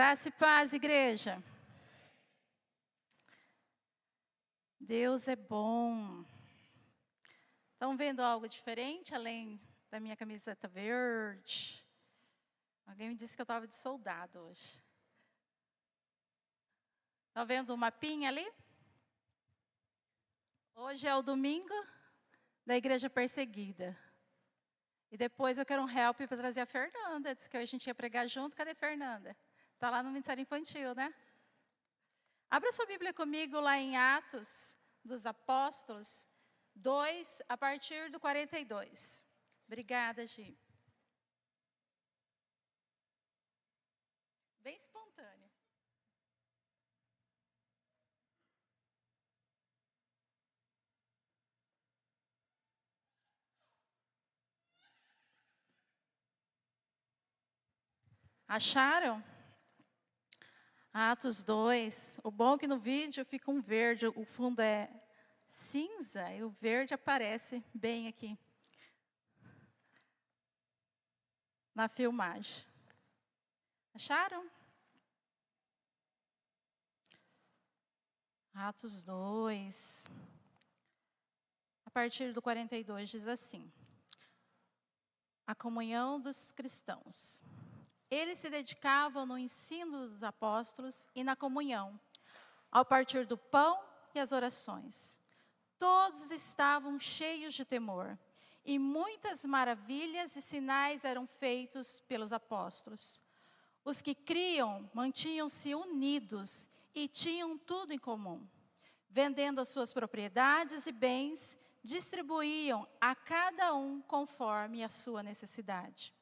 Graça e paz, igreja. Deus é bom. Estão vendo algo diferente além da minha camiseta verde? Alguém me disse que eu estava de soldado hoje. Estão vendo o mapinha ali? Hoje é o domingo da igreja perseguida. E depois eu quero um help para trazer a Fernanda. Disse que a gente ia pregar junto. Cadê a Fernanda? Está lá no Ministério Infantil, né? Abra sua Bíblia comigo lá em Atos dos Apóstolos 2, a partir do 42. Obrigada, Gi. Bem espontâneo. Acharam? Atos 2. O bom é que no vídeo fica um verde, o fundo é cinza e o verde aparece bem aqui na filmagem. Acharam? Atos 2. A partir do 42 diz assim: A comunhão dos cristãos. Eles se dedicavam no ensino dos apóstolos e na comunhão, ao partir do pão e as orações. Todos estavam cheios de temor, e muitas maravilhas e sinais eram feitos pelos apóstolos. Os que criam mantinham-se unidos e tinham tudo em comum. Vendendo as suas propriedades e bens, distribuíam a cada um conforme a sua necessidade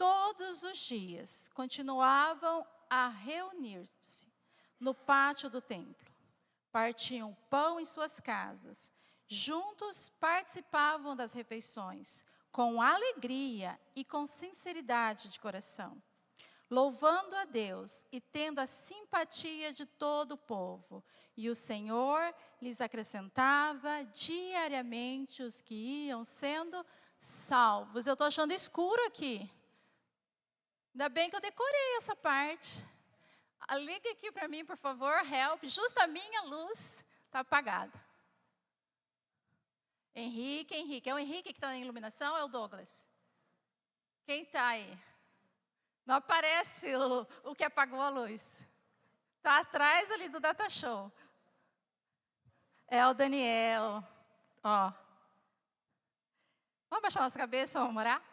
todos os dias continuavam a reunir-se no pátio do templo. Partiam pão em suas casas. Juntos participavam das refeições, com alegria e com sinceridade de coração, louvando a Deus e tendo a simpatia de todo o povo. E o Senhor lhes acrescentava diariamente os que iam sendo salvos. Eu estou achando escuro aqui. Ainda bem que eu decorei essa parte. Liga aqui para mim, por favor, help. Justo a minha luz está apagada. Henrique, Henrique. É o Henrique que está na iluminação é o Douglas? Quem está aí? Não aparece o, o que apagou a luz. Está atrás ali do data show. É o Daniel. Ó. Vamos baixar nossa cabeça, vamos orar?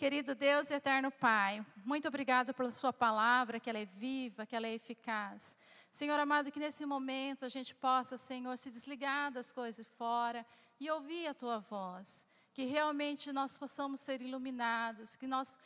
Querido Deus e eterno Pai, muito obrigado pela Sua palavra, que ela é viva, que ela é eficaz. Senhor amado, que nesse momento a gente possa, Senhor, se desligar das coisas fora e ouvir a Tua voz. Que realmente nós possamos ser iluminados, que nosso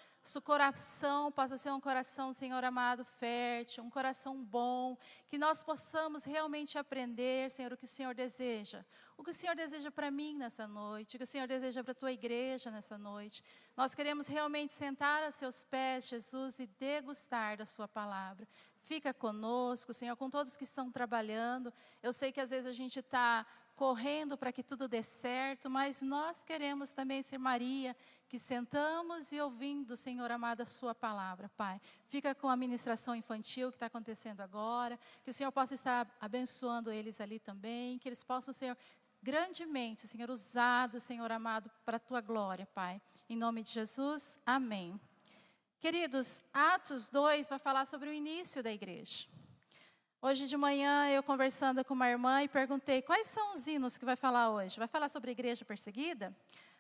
coração possa ser um coração, Senhor amado, fértil, um coração bom, que nós possamos realmente aprender, Senhor, o que o Senhor deseja o que o Senhor deseja para mim nessa noite, o que o Senhor deseja para a tua igreja nessa noite. Nós queremos realmente sentar a seus pés, Jesus, e degustar da sua palavra. Fica conosco, Senhor, com todos que estão trabalhando. Eu sei que às vezes a gente está correndo para que tudo dê certo, mas nós queremos também ser Maria, que sentamos e ouvindo, Senhor amado, a Sua palavra, Pai. Fica com a ministração infantil que está acontecendo agora, que o Senhor possa estar abençoando eles ali também, que eles possam, Senhor, grandemente, Senhor, usado, Senhor amado, para a tua glória, Pai. Em nome de Jesus, amém. Queridos, Atos 2 vai falar sobre o início da igreja. Hoje de manhã eu conversando com uma irmã e perguntei quais são os hinos que vai falar hoje. Vai falar sobre a igreja perseguida?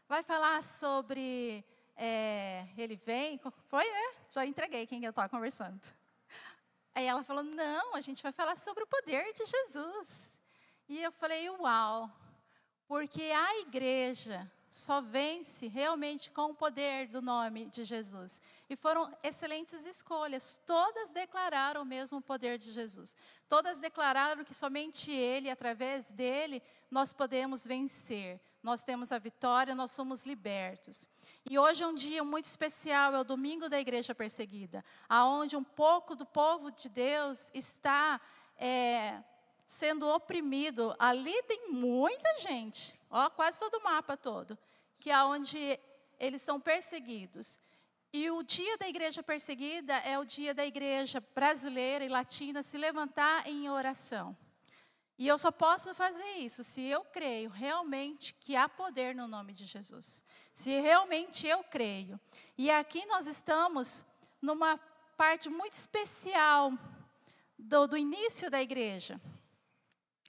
Vai falar sobre é, ele vem? Foi, né? Já entreguei quem eu estava conversando. Aí ela falou: não, a gente vai falar sobre o poder de Jesus. E eu falei: uau, porque a igreja só vence realmente com o poder do nome de Jesus. E foram excelentes escolhas. Todas declararam o mesmo poder de Jesus. Todas declararam que somente Ele, através dele, nós podemos vencer. Nós temos a vitória, nós somos libertos. E hoje é um dia muito especial, é o domingo da igreja perseguida, aonde um pouco do povo de Deus está é, sendo oprimido. Ali tem muita gente, ó, quase todo o mapa todo, que é onde eles são perseguidos. E o dia da igreja perseguida é o dia da igreja brasileira e latina se levantar em oração. E eu só posso fazer isso se eu creio realmente que há poder no nome de Jesus. Se realmente eu creio. E aqui nós estamos numa parte muito especial do, do início da igreja.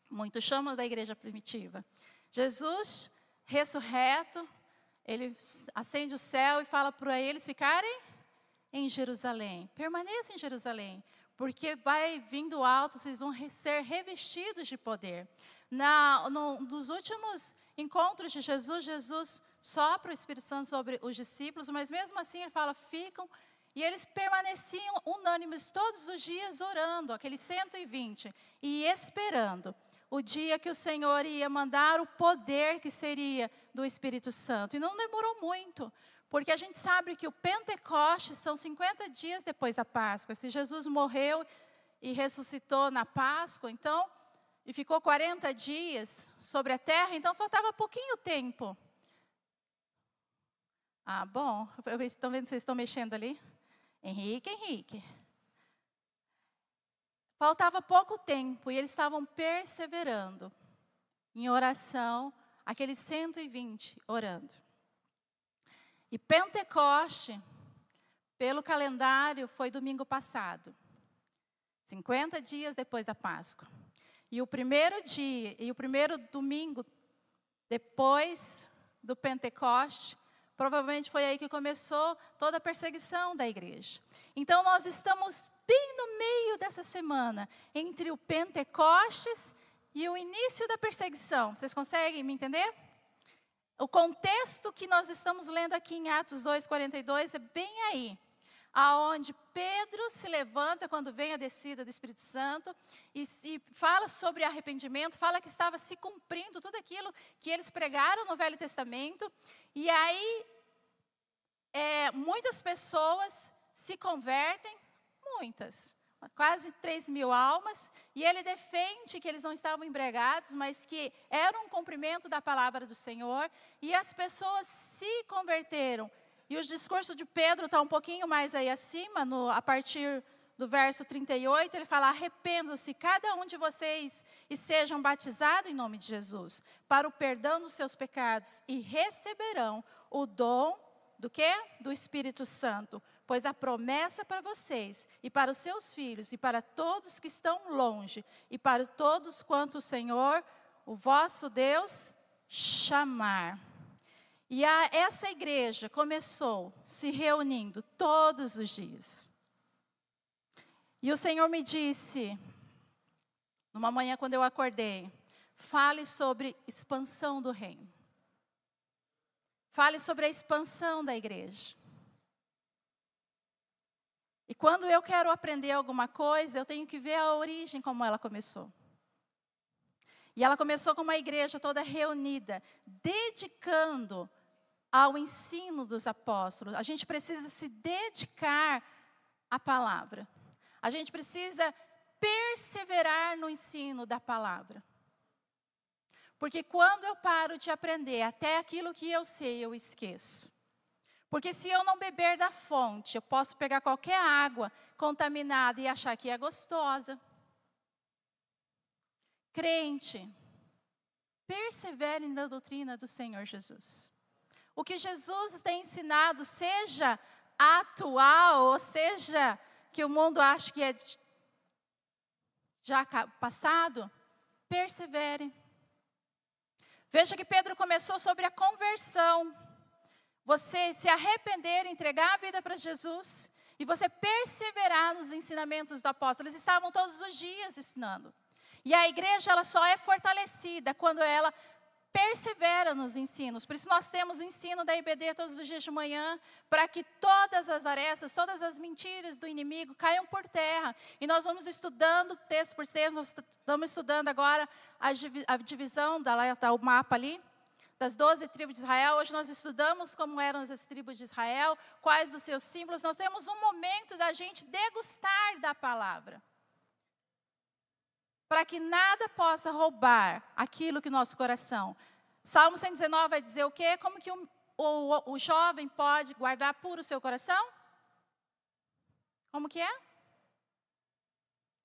Muitos chamam da igreja primitiva. Jesus, ressurreto, ele acende o céu e fala para eles ficarem em Jerusalém. Permaneça em Jerusalém porque vai vindo alto, vocês vão ser revestidos de poder. Na, no, nos últimos encontros de Jesus, Jesus sopra o Espírito Santo sobre os discípulos, mas mesmo assim ele fala, ficam, e eles permaneciam unânimes todos os dias orando, aqueles 120, e esperando o dia que o Senhor ia mandar o poder que seria do Espírito Santo. E não demorou muito, porque a gente sabe que o Pentecostes são 50 dias depois da Páscoa. Se Jesus morreu e ressuscitou na Páscoa, então, e ficou 40 dias sobre a terra, então faltava pouquinho tempo. Ah, bom, estão vendo vocês estão mexendo ali? Henrique, Henrique. Faltava pouco tempo e eles estavam perseverando em oração, aqueles 120 orando. E Pentecoste, pelo calendário, foi domingo passado. 50 dias depois da Páscoa. E o primeiro dia, e o primeiro domingo depois do Pentecoste, provavelmente foi aí que começou toda a perseguição da igreja. Então nós estamos bem no meio dessa semana, entre o Pentecostes e o início da perseguição. Vocês conseguem me entender? O contexto que nós estamos lendo aqui em Atos 2:42 é bem aí, aonde Pedro se levanta quando vem a descida do Espírito Santo e, e fala sobre arrependimento, fala que estava se cumprindo tudo aquilo que eles pregaram no Velho Testamento, e aí é, muitas pessoas se convertem, muitas quase 3 mil almas, e ele defende que eles não estavam embriagados, mas que era um cumprimento da palavra do Senhor, e as pessoas se converteram. E o discurso de Pedro está um pouquinho mais aí acima, no, a partir do verso 38, ele fala: Arrependam-se cada um de vocês e sejam batizados em nome de Jesus, para o perdão dos seus pecados, e receberão o dom do que? Do Espírito Santo pois a promessa para vocês e para os seus filhos e para todos que estão longe e para todos quanto o Senhor, o vosso Deus, chamar. E a, essa igreja começou se reunindo todos os dias. E o Senhor me disse, numa manhã quando eu acordei, fale sobre expansão do reino. Fale sobre a expansão da igreja. E quando eu quero aprender alguma coisa, eu tenho que ver a origem como ela começou. E ela começou com uma igreja toda reunida, dedicando ao ensino dos apóstolos. A gente precisa se dedicar à palavra. A gente precisa perseverar no ensino da palavra. Porque quando eu paro de aprender, até aquilo que eu sei, eu esqueço. Porque se eu não beber da fonte, eu posso pegar qualquer água contaminada e achar que é gostosa. Crente, persevere na doutrina do Senhor Jesus. O que Jesus tem ensinado, seja atual, ou seja, que o mundo acha que é já passado, persevere. Veja que Pedro começou sobre a conversão você se arrepender, entregar a vida para Jesus e você perseverar nos ensinamentos do apóstolo. Eles estavam todos os dias ensinando. E a igreja ela só é fortalecida quando ela persevera nos ensinos. Por isso nós temos o ensino da IBD todos os dias de manhã, para que todas as arestas, todas as mentiras do inimigo caiam por terra. E nós vamos estudando texto por texto, nós estamos estudando agora a divisão, da, tá o mapa ali, das doze tribos de Israel. Hoje nós estudamos como eram as tribos de Israel, quais os seus símbolos. Nós temos um momento da gente degustar da palavra. Para que nada possa roubar aquilo que nosso coração. Salmo 119 vai dizer o quê? Como que o, o, o jovem pode guardar puro o seu coração? Como que é?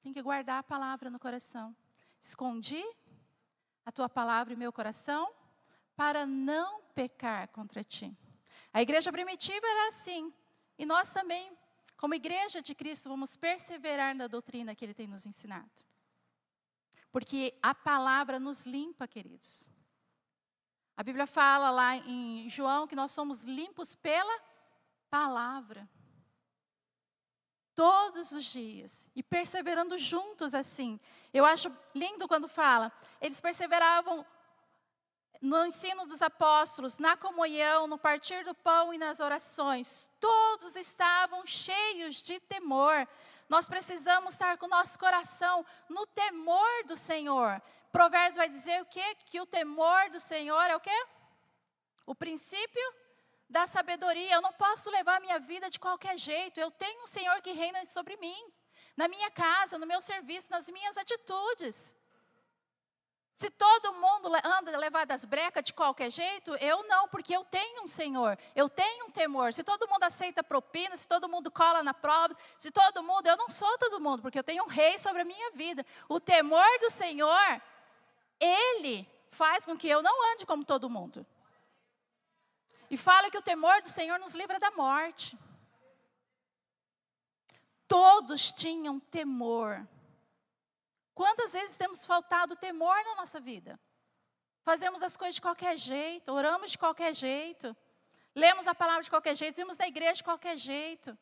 Tem que guardar a palavra no coração. Escondi a tua palavra em meu coração para não pecar contra ti. A igreja primitiva era assim. E nós também, como igreja de Cristo, vamos perseverar na doutrina que ele tem nos ensinado. Porque a palavra nos limpa, queridos. A Bíblia fala lá em João que nós somos limpos pela palavra. Todos os dias. E perseverando juntos assim. Eu acho lindo quando fala. Eles perseveravam no ensino dos apóstolos, na comunhão, no partir do pão e nas orações. Todos estavam cheios de temor. Nós precisamos estar com o nosso coração no temor do Senhor. Provérbios vai dizer o quê? Que o temor do Senhor é o quê? O princípio da sabedoria. Eu não posso levar a minha vida de qualquer jeito. Eu tenho um Senhor que reina sobre mim, na minha casa, no meu serviço, nas minhas atitudes. Se todo mundo anda levado às brecas de qualquer jeito, eu não, porque eu tenho um Senhor, eu tenho um temor. Se todo mundo aceita propina, se todo mundo cola na prova, se todo mundo, eu não sou todo mundo, porque eu tenho um rei sobre a minha vida. O temor do Senhor, ele faz com que eu não ande como todo mundo. E fala que o temor do Senhor nos livra da morte. Todos tinham temor. Quantas vezes temos faltado temor na nossa vida? Fazemos as coisas de qualquer jeito, oramos de qualquer jeito, lemos a palavra de qualquer jeito, vimos na igreja de qualquer jeito.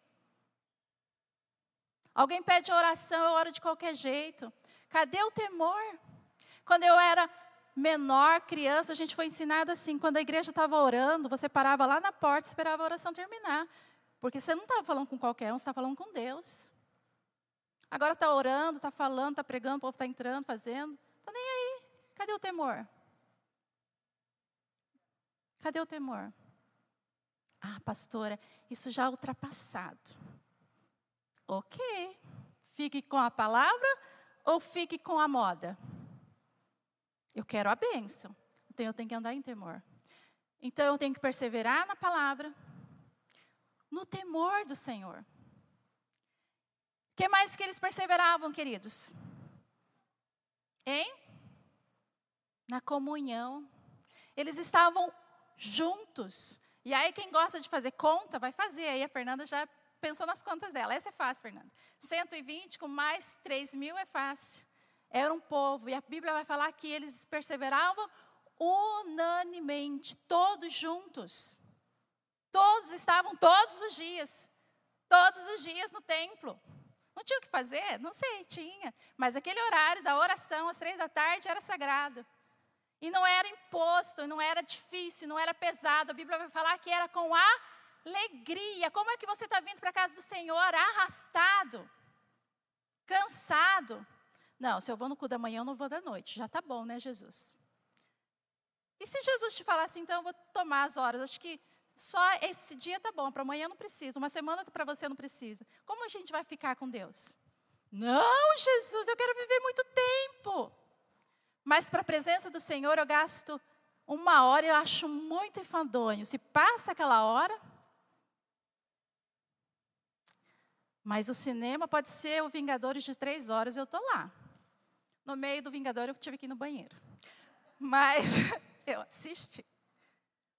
Alguém pede oração, eu oro de qualquer jeito. Cadê o temor? Quando eu era menor, criança, a gente foi ensinado assim: quando a igreja estava orando, você parava lá na porta e esperava a oração terminar. Porque você não estava falando com qualquer um, você estava falando com Deus. Agora está orando, está falando, está pregando, o povo está entrando, fazendo. Está nem aí. Cadê o temor? Cadê o temor? Ah, pastora, isso já é ultrapassado. Ok. Fique com a palavra ou fique com a moda? Eu quero a bênção. Então eu tenho que andar em temor. Então eu tenho que perseverar na palavra, no temor do Senhor que mais que eles perseveravam, queridos? Hein? Na comunhão. Eles estavam juntos. E aí, quem gosta de fazer conta, vai fazer. Aí a Fernanda já pensou nas contas dela. Essa é fácil, Fernanda. 120 com mais 3 mil é fácil. Era um povo. E a Bíblia vai falar que eles perseveravam unanimemente, todos juntos. Todos estavam todos os dias. Todos os dias no templo. Não tinha o que fazer? Não sei, tinha. Mas aquele horário da oração, às três da tarde, era sagrado. E não era imposto, não era difícil, não era pesado. A Bíblia vai falar que era com alegria. Como é que você está vindo para a casa do Senhor arrastado, cansado? Não, se eu vou no cu da manhã, eu não vou da noite. Já está bom, né, Jesus? E se Jesus te falasse, então, eu vou tomar as horas? Acho que só esse dia tá bom, para amanhã não precisa, uma semana para você não precisa. Como a gente vai ficar com Deus? Não, Jesus, eu quero viver muito tempo. Mas para a presença do Senhor eu gasto uma hora, eu acho muito enfadonho. Se passa aquela hora. Mas o cinema pode ser o Vingadores de três horas, eu estou lá. No meio do Vingador eu tive que ir no banheiro. Mas eu assisti.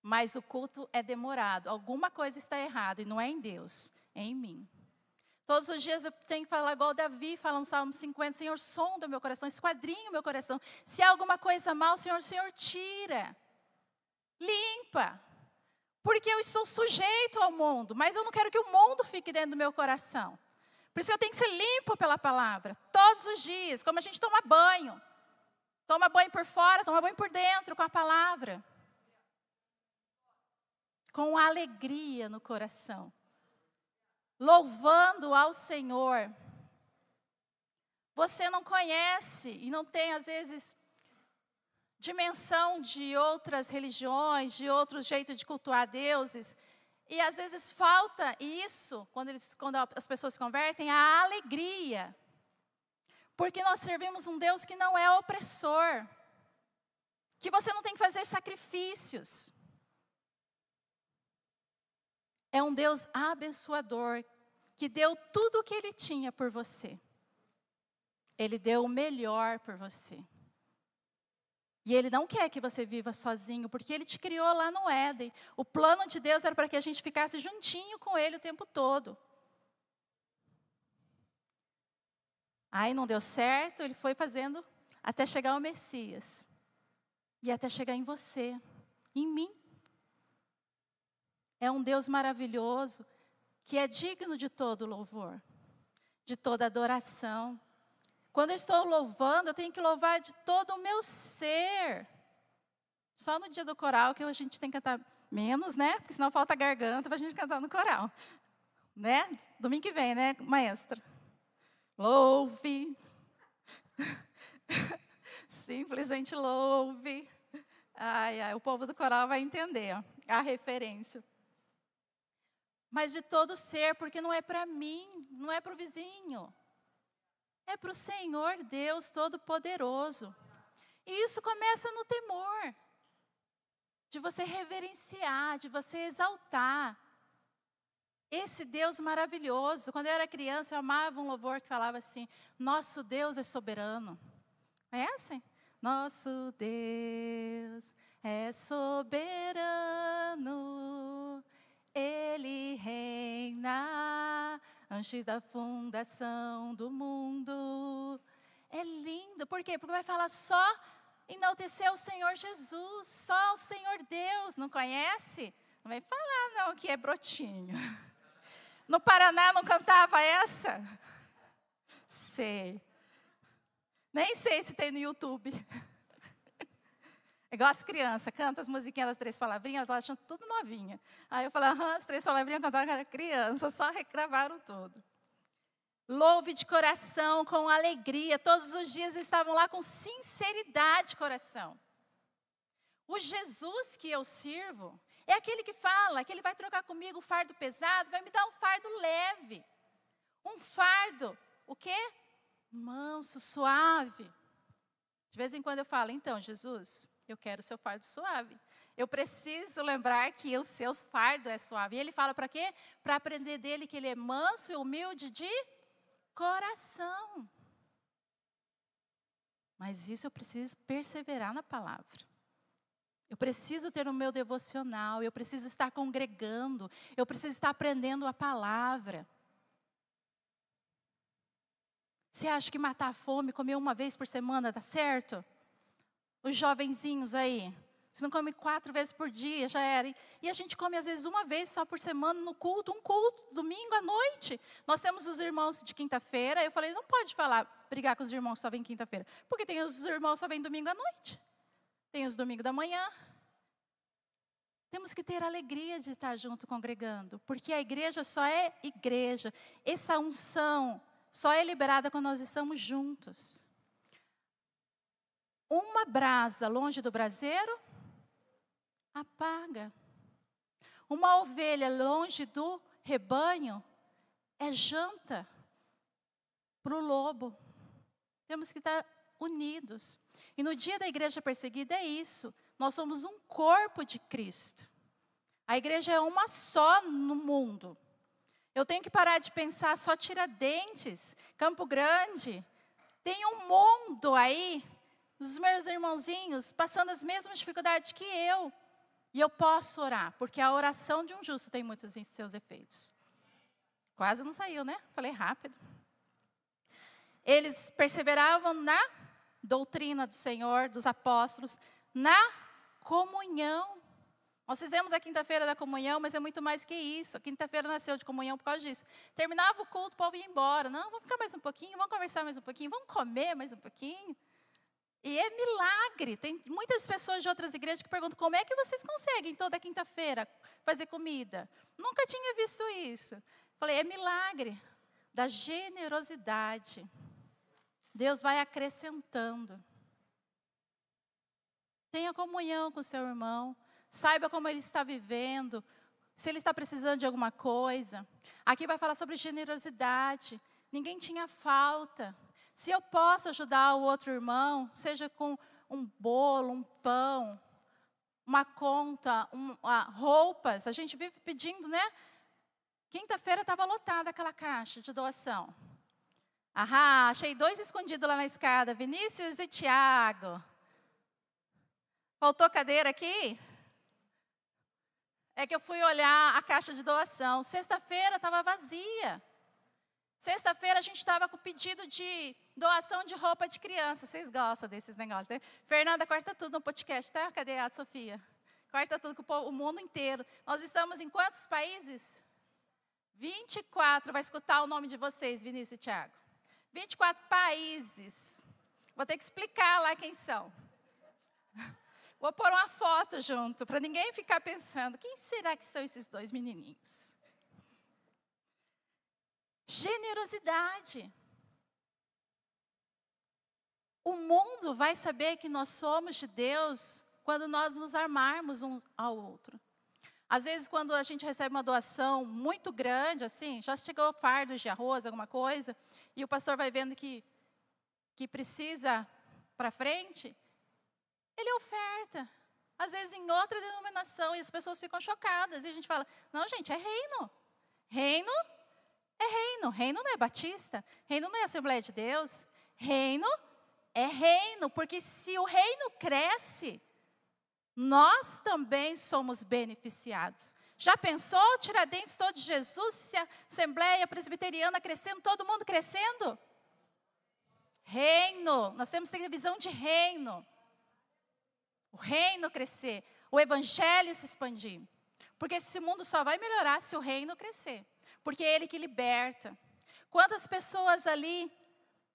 Mas o culto é demorado. Alguma coisa está errada e não é em Deus, é em mim. Todos os dias eu tenho que falar igual Davi, falando Salmo 50, Senhor, sonda o meu coração, esquadrinha o meu coração. Se há alguma coisa mal, Senhor, Senhor, tira. Limpa. Porque eu estou sujeito ao mundo, mas eu não quero que o mundo fique dentro do meu coração. Por isso eu tenho que ser limpo pela palavra, todos os dias, como a gente toma banho. Toma banho por fora, toma banho por dentro com a palavra com alegria no coração, louvando ao Senhor. Você não conhece e não tem, às vezes, dimensão de outras religiões, de outro jeito de cultuar deuses. E às vezes falta isso, quando, eles, quando as pessoas se convertem, a alegria. Porque nós servimos um Deus que não é opressor, que você não tem que fazer sacrifícios. É um Deus abençoador, que deu tudo o que ele tinha por você. Ele deu o melhor por você. E Ele não quer que você viva sozinho, porque Ele te criou lá no Éden. O plano de Deus era para que a gente ficasse juntinho com Ele o tempo todo. Aí não deu certo, Ele foi fazendo até chegar ao Messias. E até chegar em você, em mim. É um Deus maravilhoso, que é digno de todo louvor, de toda adoração. Quando eu estou louvando, eu tenho que louvar de todo o meu ser. Só no dia do coral que a gente tem que cantar menos, né? Porque senão falta garganta para a gente cantar no coral. Né? Domingo que vem, né, maestra? Louve. Simplesmente louve. Ai, ai, o povo do coral vai entender ó, a referência. Mas de todo ser, porque não é para mim, não é para o vizinho é para o Senhor Deus Todo-Poderoso. E isso começa no temor, de você reverenciar, de você exaltar. Esse Deus maravilhoso. Quando eu era criança, eu amava um louvor que falava assim: Nosso Deus é soberano. Conhecem? Nosso Deus é soberano, Ele reina antes da fundação do mundo. É lindo, por quê? Porque vai falar só enaltecer o Senhor Jesus, só o Senhor Deus, não conhece? Não vai falar não que é brotinho. No Paraná não cantava essa? Sei. Nem sei se tem no YouTube. É igual as crianças, canta as musiquinhas das três palavrinhas, elas acham tudo novinha. Aí eu falei, ah, as três palavrinhas cantavam era criança, só regravaram tudo. Louve de coração, com alegria. Todos os dias estavam lá com sinceridade de coração. O Jesus que eu sirvo é aquele que fala que ele vai trocar comigo o fardo pesado, vai me dar um fardo leve. Um fardo, o quê? Manso, suave. De vez em quando eu falo, então, Jesus, eu quero o seu fardo suave. Eu preciso lembrar que o seu fardo é suave. E ele fala para quê? Para aprender dele que ele é manso e humilde de coração. Mas isso eu preciso perseverar na palavra. Eu preciso ter o meu devocional, eu preciso estar congregando, eu preciso estar aprendendo a palavra. Você acha que matar a fome, comer uma vez por semana, dá certo? Os jovenzinhos aí, você não come quatro vezes por dia, já era. E a gente come às vezes uma vez só por semana no culto, um culto, domingo à noite. Nós temos os irmãos de quinta-feira. Eu falei, não pode falar, brigar com os irmãos só vem quinta-feira. Porque tem os irmãos só vem domingo à noite. Tem os domingos da manhã. Temos que ter alegria de estar junto congregando, porque a igreja só é igreja. Essa unção só é liberada quando nós estamos juntos. Uma brasa longe do braseiro apaga. Uma ovelha longe do rebanho é janta para o lobo. Temos que estar unidos. E no dia da igreja perseguida é isso. Nós somos um corpo de Cristo. A igreja é uma só no mundo. Eu tenho que parar de pensar só Tiradentes, Campo Grande. Tem um mundo aí os meus irmãozinhos passando as mesmas dificuldades que eu. E eu posso orar, porque a oração de um justo tem muitos seus efeitos. Quase não saiu, né? Falei rápido. Eles perseveravam na doutrina do Senhor, dos apóstolos, na comunhão. Nós fizemos a quinta-feira da comunhão, mas é muito mais que isso. A quinta-feira nasceu de comunhão por causa disso. Terminava o culto, o povo ia embora. Não, vamos ficar mais um pouquinho, vamos conversar mais um pouquinho, vamos comer mais um pouquinho. E é milagre. Tem muitas pessoas de outras igrejas que perguntam como é que vocês conseguem toda quinta-feira fazer comida. Nunca tinha visto isso. Falei, é milagre da generosidade. Deus vai acrescentando. Tenha comunhão com seu irmão. Saiba como ele está vivendo. Se ele está precisando de alguma coisa. Aqui vai falar sobre generosidade. Ninguém tinha falta. Se eu posso ajudar o outro irmão, seja com um bolo, um pão, uma conta, um, roupas, a gente vive pedindo, né? Quinta-feira estava lotada aquela caixa de doação. Ahá, achei dois escondidos lá na escada, Vinícius e Tiago. Faltou cadeira aqui? É que eu fui olhar a caixa de doação. Sexta-feira estava vazia. Sexta-feira a gente estava com pedido de doação de roupa de criança. Vocês gostam desses negócios, né? Fernanda, corta tudo no podcast, tá? Cadê a Sofia? Corta tudo com o mundo inteiro. Nós estamos em quantos países? 24. Vai escutar o nome de vocês, Vinícius e Tiago. 24 países. Vou ter que explicar lá quem são. Vou pôr uma foto junto, para ninguém ficar pensando: quem será que são esses dois menininhos? Generosidade. O mundo vai saber que nós somos de Deus quando nós nos armarmos um ao outro. Às vezes, quando a gente recebe uma doação muito grande, assim, já chegou fardos de arroz, alguma coisa, e o pastor vai vendo que, que precisa para frente, ele oferta. Às vezes em outra denominação, e as pessoas ficam chocadas, e a gente fala: não, gente, é reino. Reino é reino. Reino não é batista, reino não é Assembleia de Deus. Reino é reino, porque se o reino cresce, nós também somos beneficiados. Já pensou Tiradentes todo Jesus, se a Assembleia Presbiteriana crescendo, todo mundo crescendo? Reino, nós temos que ter visão de reino. O reino crescer, o evangelho se expandir. Porque esse mundo só vai melhorar se o reino crescer. Porque é ele que liberta. Quantas pessoas ali,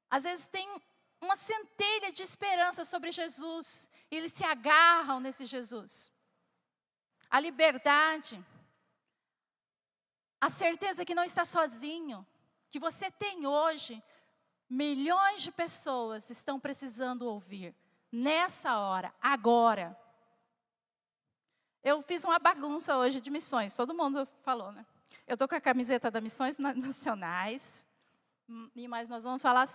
às vezes, têm uma centelha de esperança sobre Jesus, e eles se agarram nesse Jesus. A liberdade, a certeza que não está sozinho, que você tem hoje, milhões de pessoas estão precisando ouvir nessa hora, agora. Eu fiz uma bagunça hoje de missões, todo mundo falou, né? Eu estou com a camiseta da Missões Nacionais, hum, mais nós vamos falar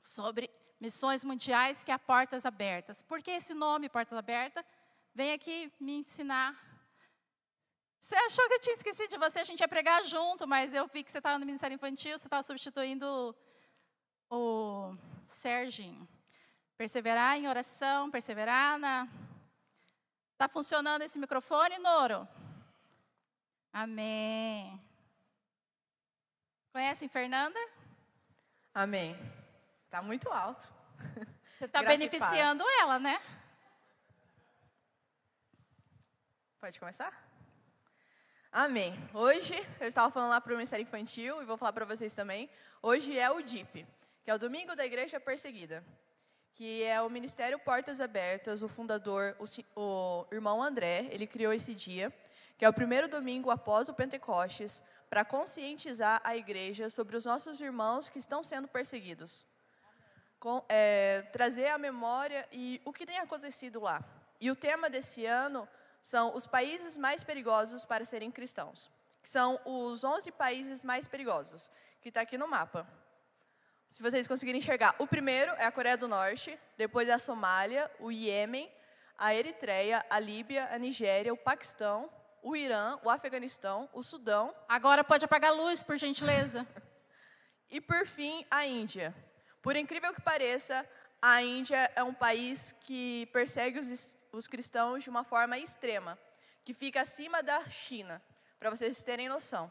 sobre missões mundiais que há portas abertas. Por que esse nome, Portas Abertas? Vem aqui me ensinar. Você achou que eu tinha esquecido de você? A gente ia pregar junto, mas eu vi que você estava no Ministério Infantil, você estava substituindo o Serginho. Perseverar em oração, perseverar na. Está funcionando esse microfone, Noro? Amém. Conhecem Fernanda? Amém. Está muito alto. Você está beneficiando ela, né? Pode começar? Amém. Hoje, eu estava falando lá para o Ministério Infantil e vou falar para vocês também. Hoje é o DIP, que é o Domingo da Igreja Perseguida que é o Ministério Portas Abertas, o fundador, o, o, irmão André, ele criou esse dia, que é o primeiro domingo após o Pentecostes, para conscientizar a igreja sobre os nossos irmãos que estão sendo perseguidos. Com, é, trazer a memória e o que tem acontecido lá. E o tema desse ano são os países mais perigosos para serem cristãos, que são os 11 países mais perigosos, que está aqui no mapa se vocês conseguirem enxergar. O primeiro é a Coreia do Norte, depois é a Somália, o Iêmen, a Eritreia, a Líbia, a Nigéria, o Paquistão, o Irã, o Afeganistão, o Sudão. Agora pode apagar a luz, por gentileza. e por fim, a Índia. Por incrível que pareça, a Índia é um país que persegue os, os cristãos de uma forma extrema, que fica acima da China, para vocês terem noção.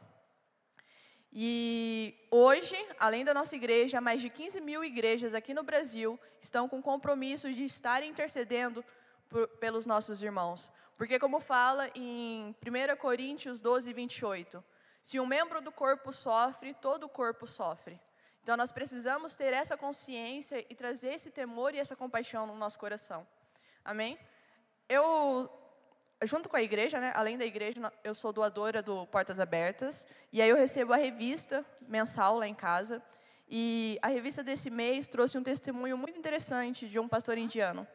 E hoje, além da nossa igreja, mais de 15 mil igrejas aqui no Brasil estão com compromisso de estar intercedendo por, pelos nossos irmãos. Porque, como fala em 1 Coríntios 12, 28, se um membro do corpo sofre, todo o corpo sofre. Então, nós precisamos ter essa consciência e trazer esse temor e essa compaixão no nosso coração. Amém? Eu junto com a igreja, né, além da igreja, eu sou doadora do Portas Abertas, e aí eu recebo a revista mensal lá em casa, e a revista desse mês trouxe um testemunho muito interessante de um pastor indiano.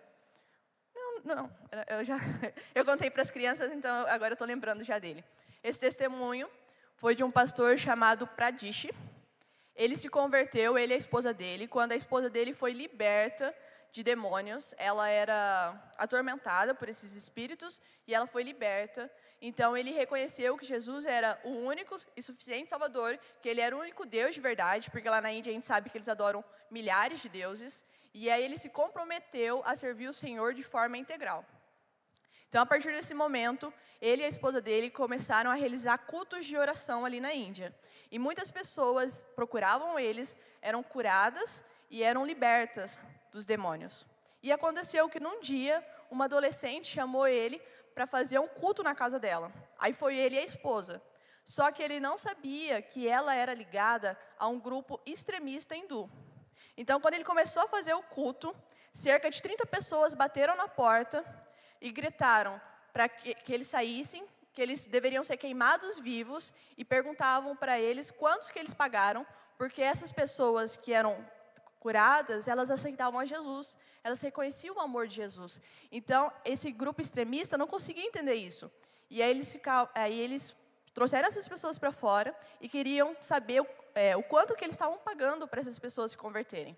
Não, eu já eu contei para as crianças, então agora eu estou lembrando já dele. Esse testemunho foi de um pastor chamado Pradish. Ele se converteu, ele e a esposa dele, quando a esposa dele foi liberta de demônios, ela era atormentada por esses espíritos e ela foi liberta. Então ele reconheceu que Jesus era o único e suficiente Salvador, que ele era o único Deus de verdade, porque lá na Índia a gente sabe que eles adoram milhares de deuses. E aí ele se comprometeu a servir o Senhor de forma integral. Então, a partir desse momento, ele e a esposa dele começaram a realizar cultos de oração ali na Índia. E muitas pessoas procuravam eles, eram curadas e eram libertas dos demônios. E aconteceu que num dia, uma adolescente chamou ele para fazer um culto na casa dela. Aí foi ele e a esposa. Só que ele não sabia que ela era ligada a um grupo extremista hindu. Então, quando ele começou a fazer o culto, cerca de 30 pessoas bateram na porta e gritaram para que, que eles saíssem, que eles deveriam ser queimados vivos e perguntavam para eles quantos que eles pagaram, porque essas pessoas que eram curadas, elas aceitavam a Jesus, elas reconheciam o amor de Jesus. Então, esse grupo extremista não conseguia entender isso. E aí eles, ficavam, aí eles trouxeram essas pessoas para fora e queriam saber é, o quanto que eles estavam pagando para essas pessoas se converterem.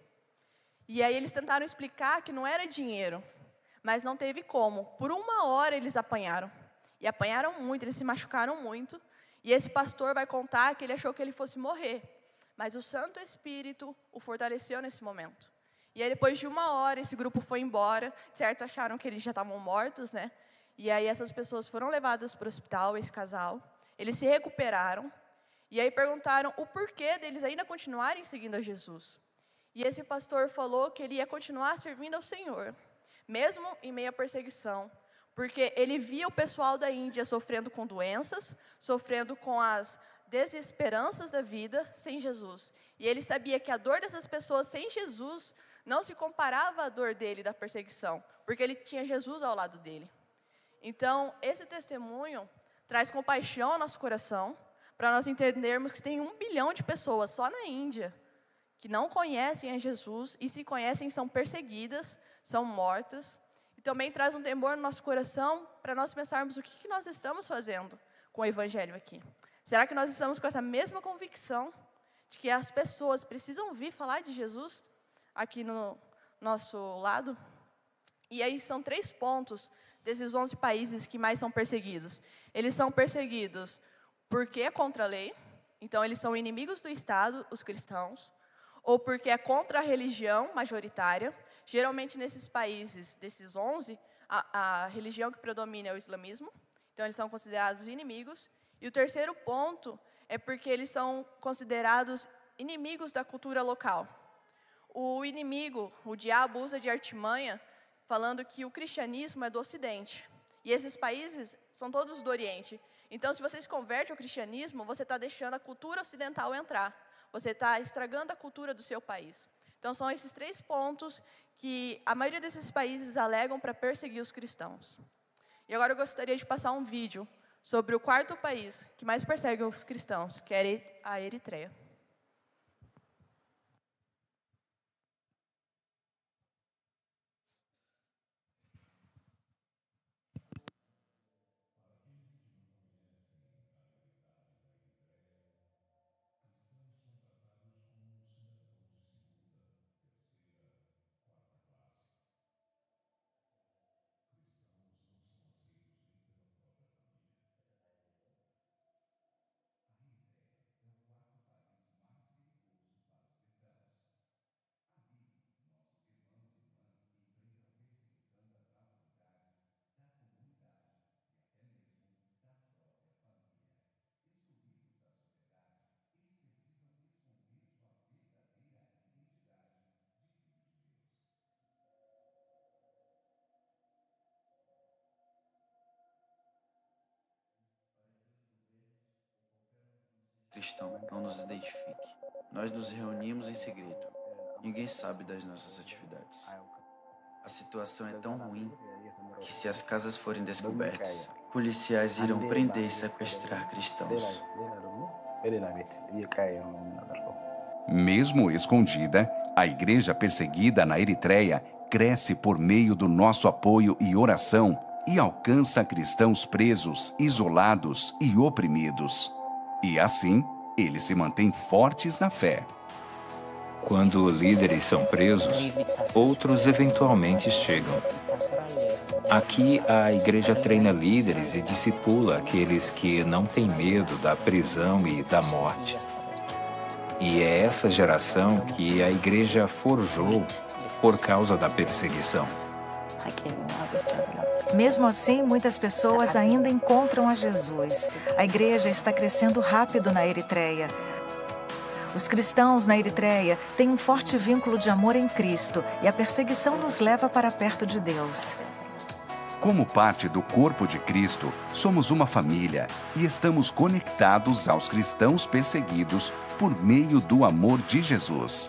E aí eles tentaram explicar que não era dinheiro, mas não teve como. Por uma hora eles apanharam. E apanharam muito, eles se machucaram muito. E esse pastor vai contar que ele achou que ele fosse morrer. Mas o Santo Espírito o fortaleceu nesse momento. E aí, depois de uma hora, esse grupo foi embora. Certo, acharam que eles já estavam mortos, né? E aí, essas pessoas foram levadas para o hospital, esse casal. Eles se recuperaram. E aí, perguntaram o porquê deles ainda continuarem seguindo a Jesus. E esse pastor falou que ele ia continuar servindo ao Senhor mesmo em meio à perseguição, porque ele via o pessoal da Índia sofrendo com doenças, sofrendo com as desesperanças da vida sem Jesus. E ele sabia que a dor dessas pessoas sem Jesus não se comparava à dor dele da perseguição, porque ele tinha Jesus ao lado dele. Então, esse testemunho traz compaixão ao nosso coração, para nós entendermos que tem um bilhão de pessoas só na Índia que não conhecem a Jesus e se conhecem são perseguidas, são mortas. E também traz um temor no nosso coração para nós pensarmos o que, que nós estamos fazendo com o Evangelho aqui. Será que nós estamos com essa mesma convicção de que as pessoas precisam vir falar de Jesus aqui no nosso lado? E aí são três pontos desses 11 países que mais são perseguidos. Eles são perseguidos porque é contra a lei, então eles são inimigos do Estado, os cristãos ou porque é contra a religião majoritária. Geralmente, nesses países, desses 11, a, a religião que predomina é o islamismo, então eles são considerados inimigos. E o terceiro ponto é porque eles são considerados inimigos da cultura local. O inimigo, o diabo, usa de artimanha, falando que o cristianismo é do Ocidente. E esses países são todos do Oriente. Então, se você se converte ao cristianismo, você está deixando a cultura ocidental entrar você está estragando a cultura do seu país. Então, são esses três pontos que a maioria desses países alegam para perseguir os cristãos. E agora eu gostaria de passar um vídeo sobre o quarto país que mais persegue os cristãos, que é a Eritreia. Cristão não nos identifique. Nós nos reunimos em segredo. Ninguém sabe das nossas atividades. A situação é tão ruim que, se as casas forem descobertas, policiais irão prender e sequestrar cristãos. Mesmo escondida, a igreja perseguida na Eritreia cresce por meio do nosso apoio e oração e alcança cristãos presos, isolados e oprimidos. E assim, eles se mantêm fortes na fé. Quando líderes são presos, outros eventualmente chegam. Aqui a igreja treina líderes e discipula aqueles que não têm medo da prisão e da morte. E é essa geração que a igreja forjou por causa da perseguição. Mesmo assim, muitas pessoas ainda encontram a Jesus. A igreja está crescendo rápido na Eritreia. Os cristãos na Eritreia têm um forte vínculo de amor em Cristo e a perseguição nos leva para perto de Deus. Como parte do corpo de Cristo, somos uma família e estamos conectados aos cristãos perseguidos por meio do amor de Jesus.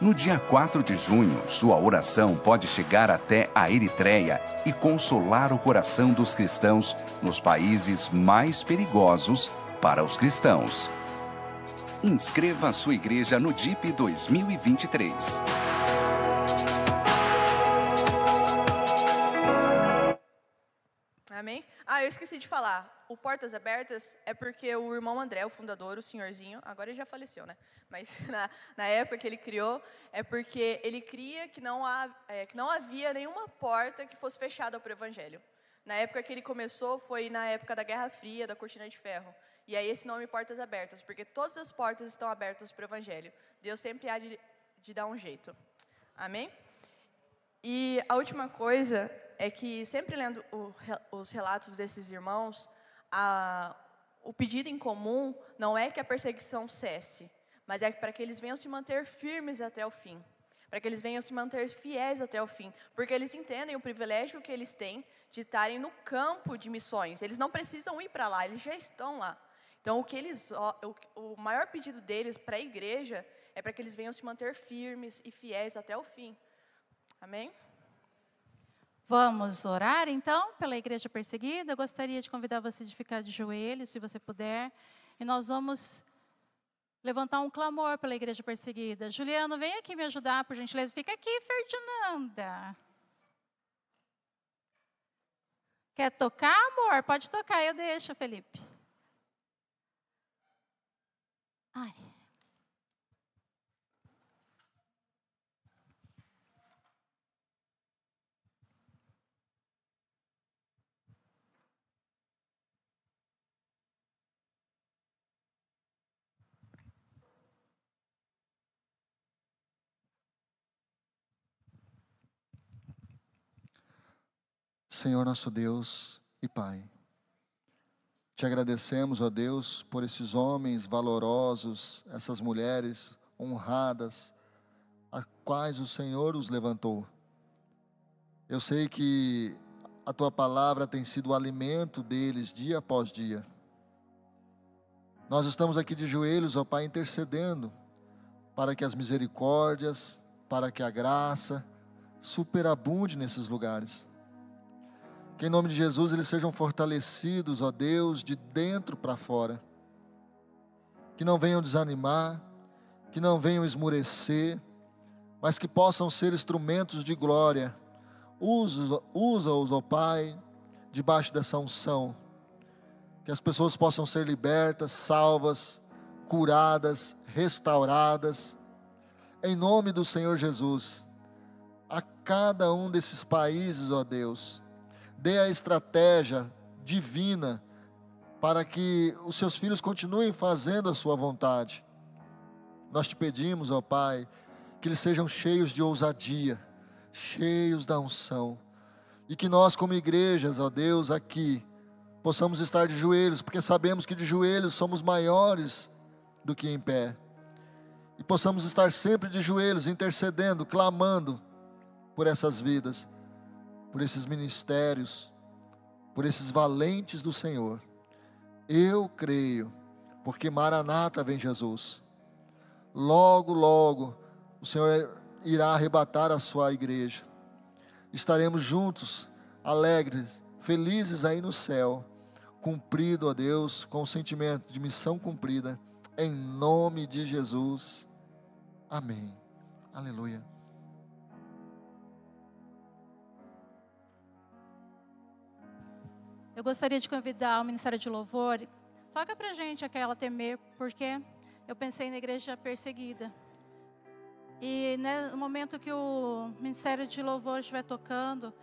No dia 4 de junho, sua oração pode chegar até a Eritreia e consolar o coração dos cristãos nos países mais perigosos para os cristãos. Inscreva sua igreja no DIP 2023. Amém? Ah, eu esqueci de falar. O Portas Abertas é porque o irmão André, o fundador, o senhorzinho, agora ele já faleceu, né? Mas na, na época que ele criou, é porque ele cria que não, há, é, que não havia nenhuma porta que fosse fechada para o Evangelho. Na época que ele começou, foi na época da Guerra Fria, da Cortina de Ferro. E aí esse nome Portas Abertas, porque todas as portas estão abertas para o Evangelho. Deus sempre há de, de dar um jeito. Amém? E a última coisa é que, sempre lendo o, os relatos desses irmãos, a, o pedido em comum não é que a perseguição cesse, mas é para que eles venham se manter firmes até o fim. Para que eles venham se manter fiéis até o fim. Porque eles entendem o privilégio que eles têm de estarem no campo de missões. Eles não precisam ir para lá, eles já estão lá. Então, o, que eles, o, o maior pedido deles para a igreja é para que eles venham se manter firmes e fiéis até o fim. Amém? Vamos orar então pela igreja perseguida. Eu gostaria de convidar você de ficar de joelhos, se você puder. E nós vamos levantar um clamor pela igreja perseguida. Juliano, vem aqui me ajudar, por gentileza. Fica aqui, Ferdinanda. Quer tocar, amor? Pode tocar, eu deixo, Felipe. Ai. Senhor nosso Deus e Pai. Te agradecemos, ó Deus, por esses homens valorosos, essas mulheres honradas, a quais o Senhor os levantou. Eu sei que a tua palavra tem sido o alimento deles dia após dia. Nós estamos aqui de joelhos, ó Pai, intercedendo para que as misericórdias, para que a graça superabunde nesses lugares. Que em nome de Jesus eles sejam fortalecidos, ó Deus, de dentro para fora. Que não venham desanimar, que não venham esmurecer, mas que possam ser instrumentos de glória. Usa-os, ó Pai, debaixo dessa unção. Que as pessoas possam ser libertas, salvas, curadas, restauradas. Em nome do Senhor Jesus. A cada um desses países, ó Deus dê a estratégia divina para que os seus filhos continuem fazendo a sua vontade. Nós te pedimos, ó Pai, que eles sejam cheios de ousadia, cheios da unção, e que nós, como igrejas, ó Deus, aqui, possamos estar de joelhos, porque sabemos que de joelhos somos maiores do que em pé, e possamos estar sempre de joelhos, intercedendo, clamando por essas vidas por esses ministérios, por esses valentes do Senhor. Eu creio, porque Maranata vem Jesus. Logo, logo, o Senhor irá arrebatar a sua igreja. Estaremos juntos, alegres, felizes aí no céu, cumprido, ó Deus, com o sentimento de missão cumprida, em nome de Jesus. Amém. Aleluia. Eu gostaria de convidar o Ministério de Louvor. Toca pra gente aquela temer, porque eu pensei na igreja perseguida. E né, no momento que o Ministério de Louvor estiver tocando,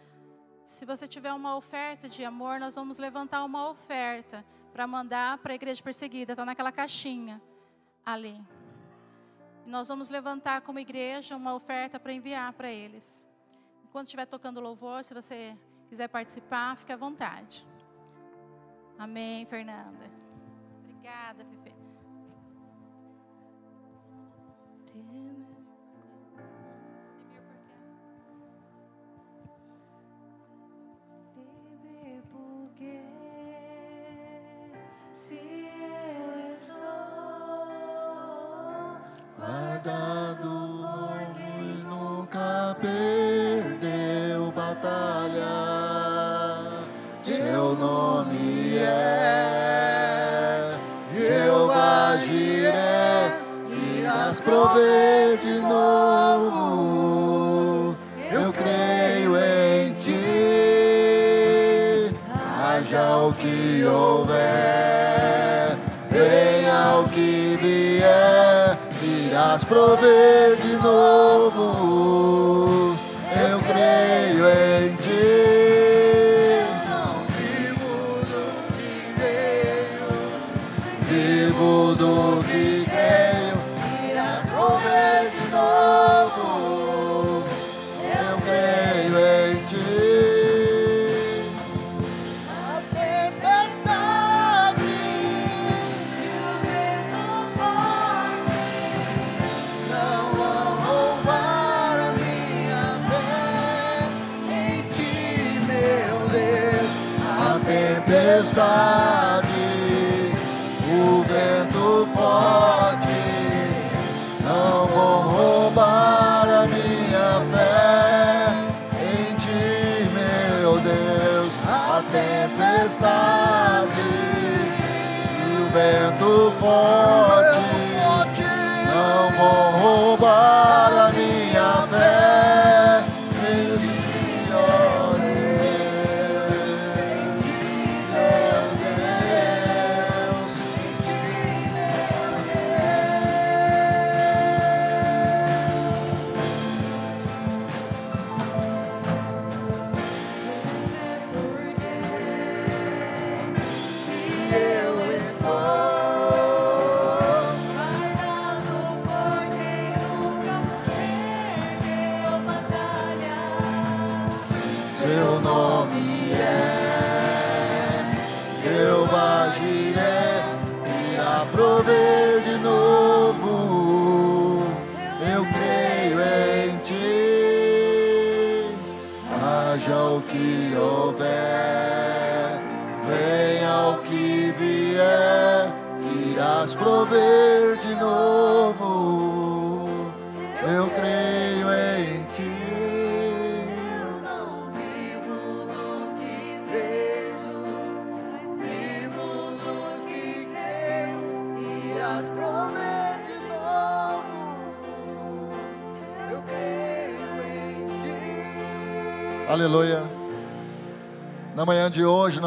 se você tiver uma oferta de amor, nós vamos levantar uma oferta para mandar para a igreja perseguida. Está naquela caixinha ali. Nós vamos levantar como igreja uma oferta para enviar para eles. Enquanto estiver tocando louvor, se você quiser participar, fique à vontade. Amém, Fernanda. Obrigada, Fefe. Se eu estou guardado nunca perdeu batalha. Seu nome é Jeová Jiré, irás prover de novo. Eu creio em ti, haja o que houver, venha o que vier, irás prover de novo. Vivo do que irás prover de novo. Eu creio em ti. A tempestade e o vento forte não vão roubar a minha fé em ti, meu Deus. A tempestade,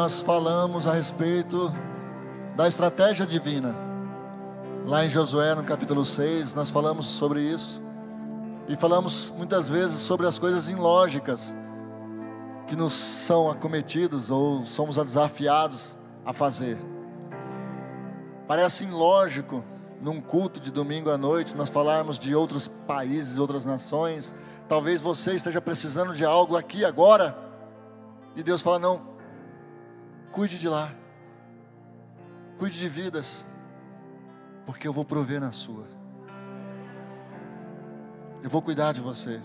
nós falamos a respeito da estratégia divina. Lá em Josué, no capítulo 6, nós falamos sobre isso. E falamos muitas vezes sobre as coisas ilógicas que nos são acometidos ou somos desafiados a fazer. Parece ilógico num culto de domingo à noite nós falarmos de outros países, outras nações. Talvez você esteja precisando de algo aqui agora. E Deus fala: não, cuide de lá, cuide de vidas, porque eu vou prover na sua. Eu vou cuidar de você.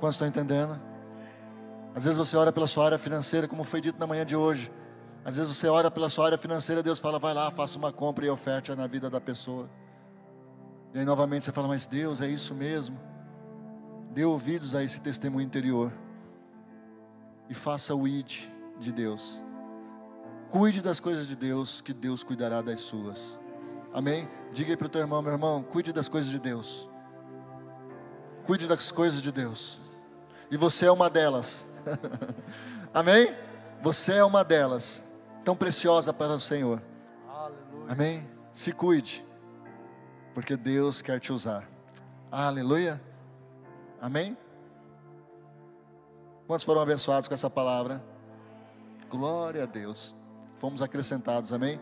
Quantos estão entendendo? Às vezes você ora pela sua área financeira, como foi dito na manhã de hoje. Às vezes você ora pela sua área financeira, Deus fala, vai lá, faça uma compra e oferte na vida da pessoa. E aí novamente você fala, mas Deus, é isso mesmo? Dê ouvidos a esse testemunho interior. E faça o id de Deus. Cuide das coisas de Deus, que Deus cuidará das suas. Amém? Diga aí para o teu irmão, meu irmão, cuide das coisas de Deus. Cuide das coisas de Deus. E você é uma delas. Amém? Você é uma delas. Tão preciosa para o Senhor. Amém? Se cuide. Porque Deus quer te usar. Aleluia. Amém? Quantos foram abençoados com essa palavra? Glória a Deus. Fomos acrescentados, amém?